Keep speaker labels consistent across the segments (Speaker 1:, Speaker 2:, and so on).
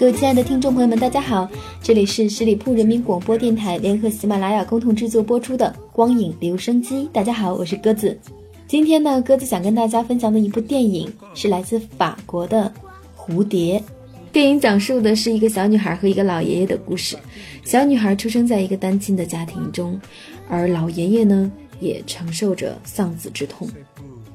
Speaker 1: 各位亲爱的听众朋友们，大家好，这里是十里铺人民广播电台联合喜马拉雅共同制作播出的《光影留声机》。大家好，我是鸽子。今天呢，鸽子想跟大家分享的一部电影是来自法国的《蝴蝶》。电影讲述的是一个小女孩和一个老爷爷的故事。小女孩出生在一个单亲的家庭中，而老爷爷呢，也承受着丧子之痛。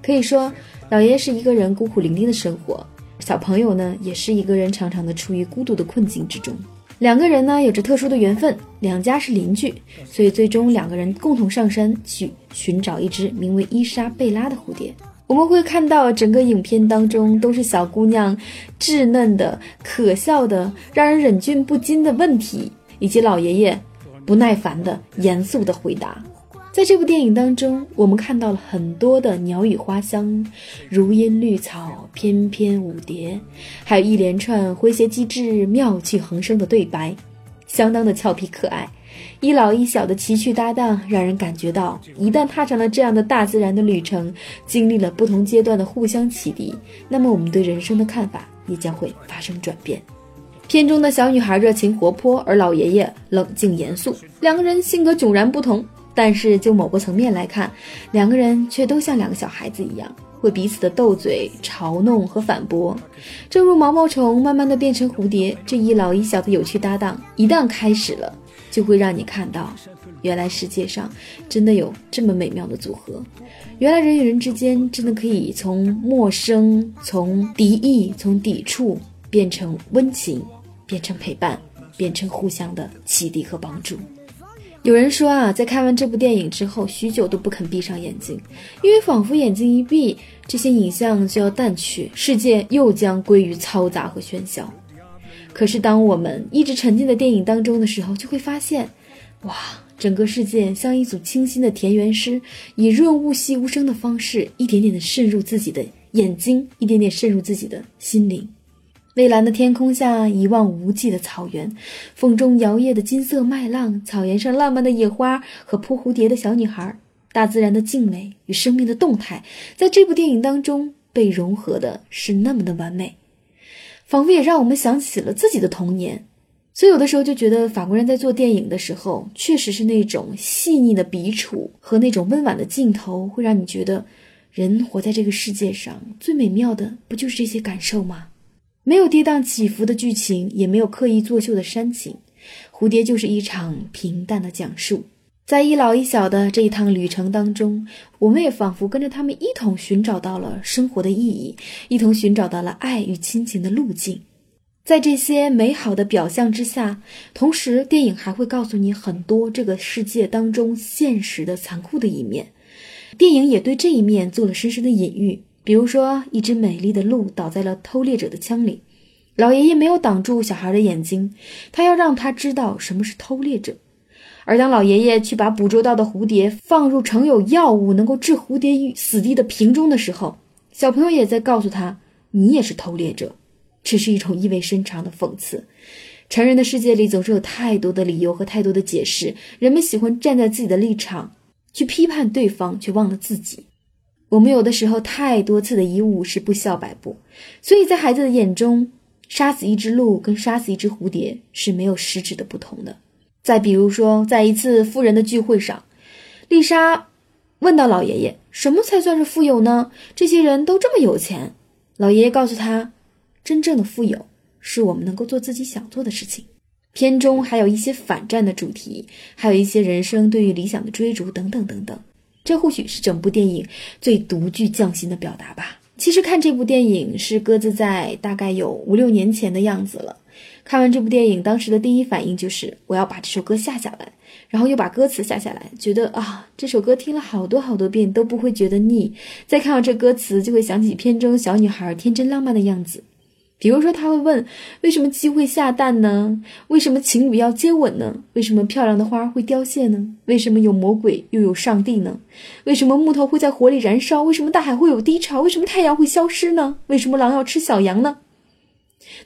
Speaker 1: 可以说，老爷爷是一个人孤苦伶仃的生活，小朋友呢，也是一个人常常的处于孤独的困境之中。两个人呢，有着特殊的缘分，两家是邻居，所以最终两个人共同上山去寻找一只名为伊莎贝拉的蝴蝶。我们会看到整个影片当中都是小姑娘稚嫩的、可笑的、让人忍俊不禁的问题，以及老爷爷不耐烦的、严肃的回答。在这部电影当中，我们看到了很多的鸟语花香、如茵绿草、翩翩舞蝶，还有一连串诙谐机智、妙趣横生的对白，相当的俏皮可爱。一老一小的奇趣搭档，让人感觉到一旦踏上了这样的大自然的旅程，经历了不同阶段的互相启迪，那么我们对人生的看法也将会发生转变。片中的小女孩热情活泼，而老爷爷冷静严肃，两个人性格迥然不同。但是就某个层面来看，两个人却都像两个小孩子一样，会彼此的斗嘴、嘲弄和反驳。正如毛毛虫慢慢的变成蝴蝶，这一老一小的有趣搭档一旦开始了，就会让你看到，原来世界上真的有这么美妙的组合。原来人与人之间真的可以从陌生、从敌意、从抵触变成温情，变成陪伴，变成互相的启迪和帮助。有人说啊，在看完这部电影之后，许久都不肯闭上眼睛，因为仿佛眼睛一闭，这些影像就要淡去，世界又将归于嘈杂和喧嚣。可是，当我们一直沉浸在电影当中的时候，就会发现，哇，整个世界像一组清新的田园诗，以润物细无声的方式，一点点的渗入自己的眼睛，一点点渗入自己的心灵。蔚蓝的天空下，一望无际的草原，风中摇曳的金色麦浪，草原上浪漫的野花和扑蝴蝶的小女孩，大自然的静美与生命的动态，在这部电影当中被融合的是那么的完美，仿佛也让我们想起了自己的童年。所以有的时候就觉得法国人在做电影的时候，确实是那种细腻的笔触和那种温婉的镜头，会让你觉得，人活在这个世界上最美妙的不就是这些感受吗？没有跌宕起伏的剧情，也没有刻意作秀的煽情，蝴蝶就是一场平淡的讲述。在一老一小的这一趟旅程当中，我们也仿佛跟着他们一同寻找到了生活的意义，一同寻找到了爱与亲情的路径。在这些美好的表象之下，同时电影还会告诉你很多这个世界当中现实的残酷的一面。电影也对这一面做了深深的隐喻。比如说，一只美丽的鹿倒在了偷猎者的枪里，老爷爷没有挡住小孩的眼睛，他要让他知道什么是偷猎者。而当老爷爷去把捕捉到的蝴蝶放入盛有药物能够置蝴蝶于死地的瓶中的时候，小朋友也在告诉他：“你也是偷猎者。”这是一种意味深长的讽刺。成人的世界里总是有太多的理由和太多的解释，人们喜欢站在自己的立场去批判对方，却忘了自己。我们有的时候太多次的贻误是不孝百步，所以在孩子的眼中，杀死一只鹿跟杀死一只蝴蝶是没有实质的不同的。再比如说，在一次富人的聚会上，丽莎问到老爷爷：“什么才算是富有呢？这些人都这么有钱。”老爷爷告诉他：“真正的富有是我们能够做自己想做的事情。”片中还有一些反战的主题，还有一些人生对于理想的追逐等等等等。这或许是整部电影最独具匠心的表达吧。其实看这部电影是鸽子在大概有五六年前的样子了。看完这部电影，当时的第一反应就是我要把这首歌下下来，然后又把歌词下下来，觉得啊，这首歌听了好多好多遍都不会觉得腻。再看到这歌词，就会想起片中小女孩天真浪漫的样子。比如说，他会问：为什么鸡会下蛋呢？为什么情侣要接吻呢？为什么漂亮的花会凋谢呢？为什么有魔鬼又有上帝呢？为什么木头会在火里燃烧？为什么大海会有低潮？为什么太阳会消失呢？为什么狼要吃小羊呢？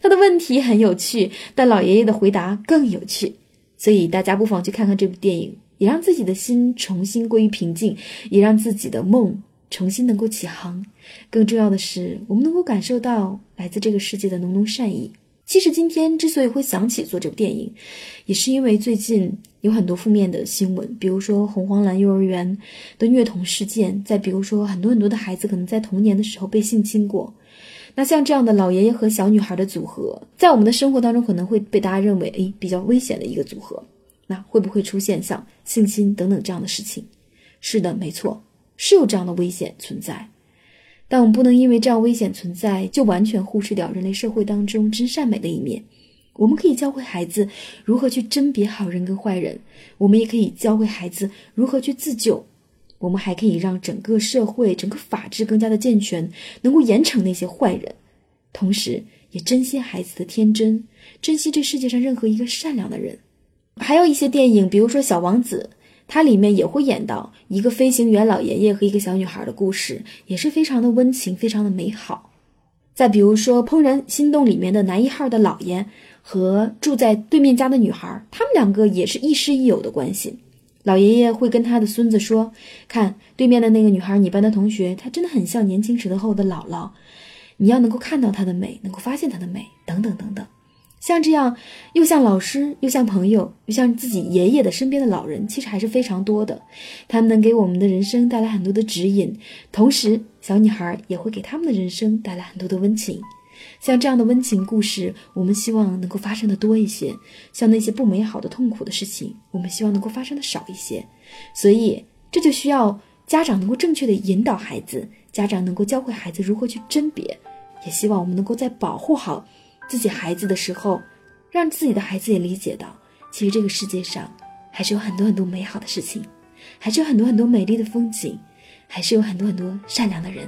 Speaker 1: 他的问题很有趣，但老爷爷的回答更有趣。所以大家不妨去看看这部电影，也让自己的心重新归于平静，也让自己的梦。重新能够起航，更重要的是，我们能够感受到来自这个世界的浓浓善意。其实今天之所以会想起做这部电影，也是因为最近有很多负面的新闻，比如说红黄蓝幼儿园的虐童事件，再比如说很多很多的孩子可能在童年的时候被性侵过。那像这样的老爷爷和小女孩的组合，在我们的生活当中可能会被大家认为，诶比较危险的一个组合。那会不会出现像性侵等等这样的事情？是的，没错。是有这样的危险存在，但我们不能因为这样危险存在就完全忽视掉人类社会当中真善美的一面。我们可以教会孩子如何去甄别好人跟坏人，我们也可以教会孩子如何去自救。我们还可以让整个社会、整个法治更加的健全，能够严惩那些坏人，同时也珍惜孩子的天真，珍惜这世界上任何一个善良的人。还有一些电影，比如说《小王子》。它里面也会演到一个飞行员老爷爷和一个小女孩的故事，也是非常的温情，非常的美好。再比如说《怦然心动》里面的男一号的老爷和住在对面家的女孩，他们两个也是亦师亦友的关系。老爷爷会跟他的孙子说：“看对面的那个女孩，你班的同学，她真的很像年轻时候的姥姥。你要能够看到她的美，能够发现她的美，等等等等。”像这样，又像老师，又像朋友，又像自己爷爷的身边的老人，其实还是非常多的。他们能给我们的人生带来很多的指引，同时，小女孩也会给他们的人生带来很多的温情。像这样的温情故事，我们希望能够发生的多一些；像那些不美好的、痛苦的事情，我们希望能够发生的少一些。所以，这就需要家长能够正确的引导孩子，家长能够教会孩子如何去甄别，也希望我们能够在保护好。自己孩子的时候，让自己的孩子也理解到，其实这个世界上还是有很多很多美好的事情，还是有很多很多美丽的风景，还是有很多很多善良的人。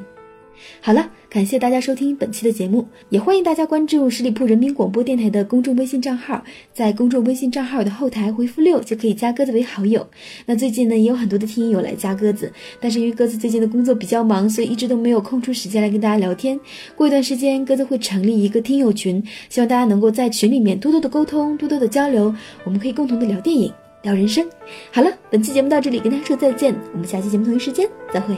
Speaker 1: 好了，感谢大家收听本期的节目，也欢迎大家关注十里铺人民广播电台的公众微信账号，在公众微信账号的后台回复六就可以加鸽子为好友。那最近呢，也有很多的听友来加鸽子，但是因为鸽子最近的工作比较忙，所以一直都没有空出时间来跟大家聊天。过一段时间，鸽子会成立一个听友群，希望大家能够在群里面多多的沟通，多多的交流，我们可以共同的聊电影，聊人生。好了，本期节目到这里，跟大家说再见，我们下期节目同一时间再会。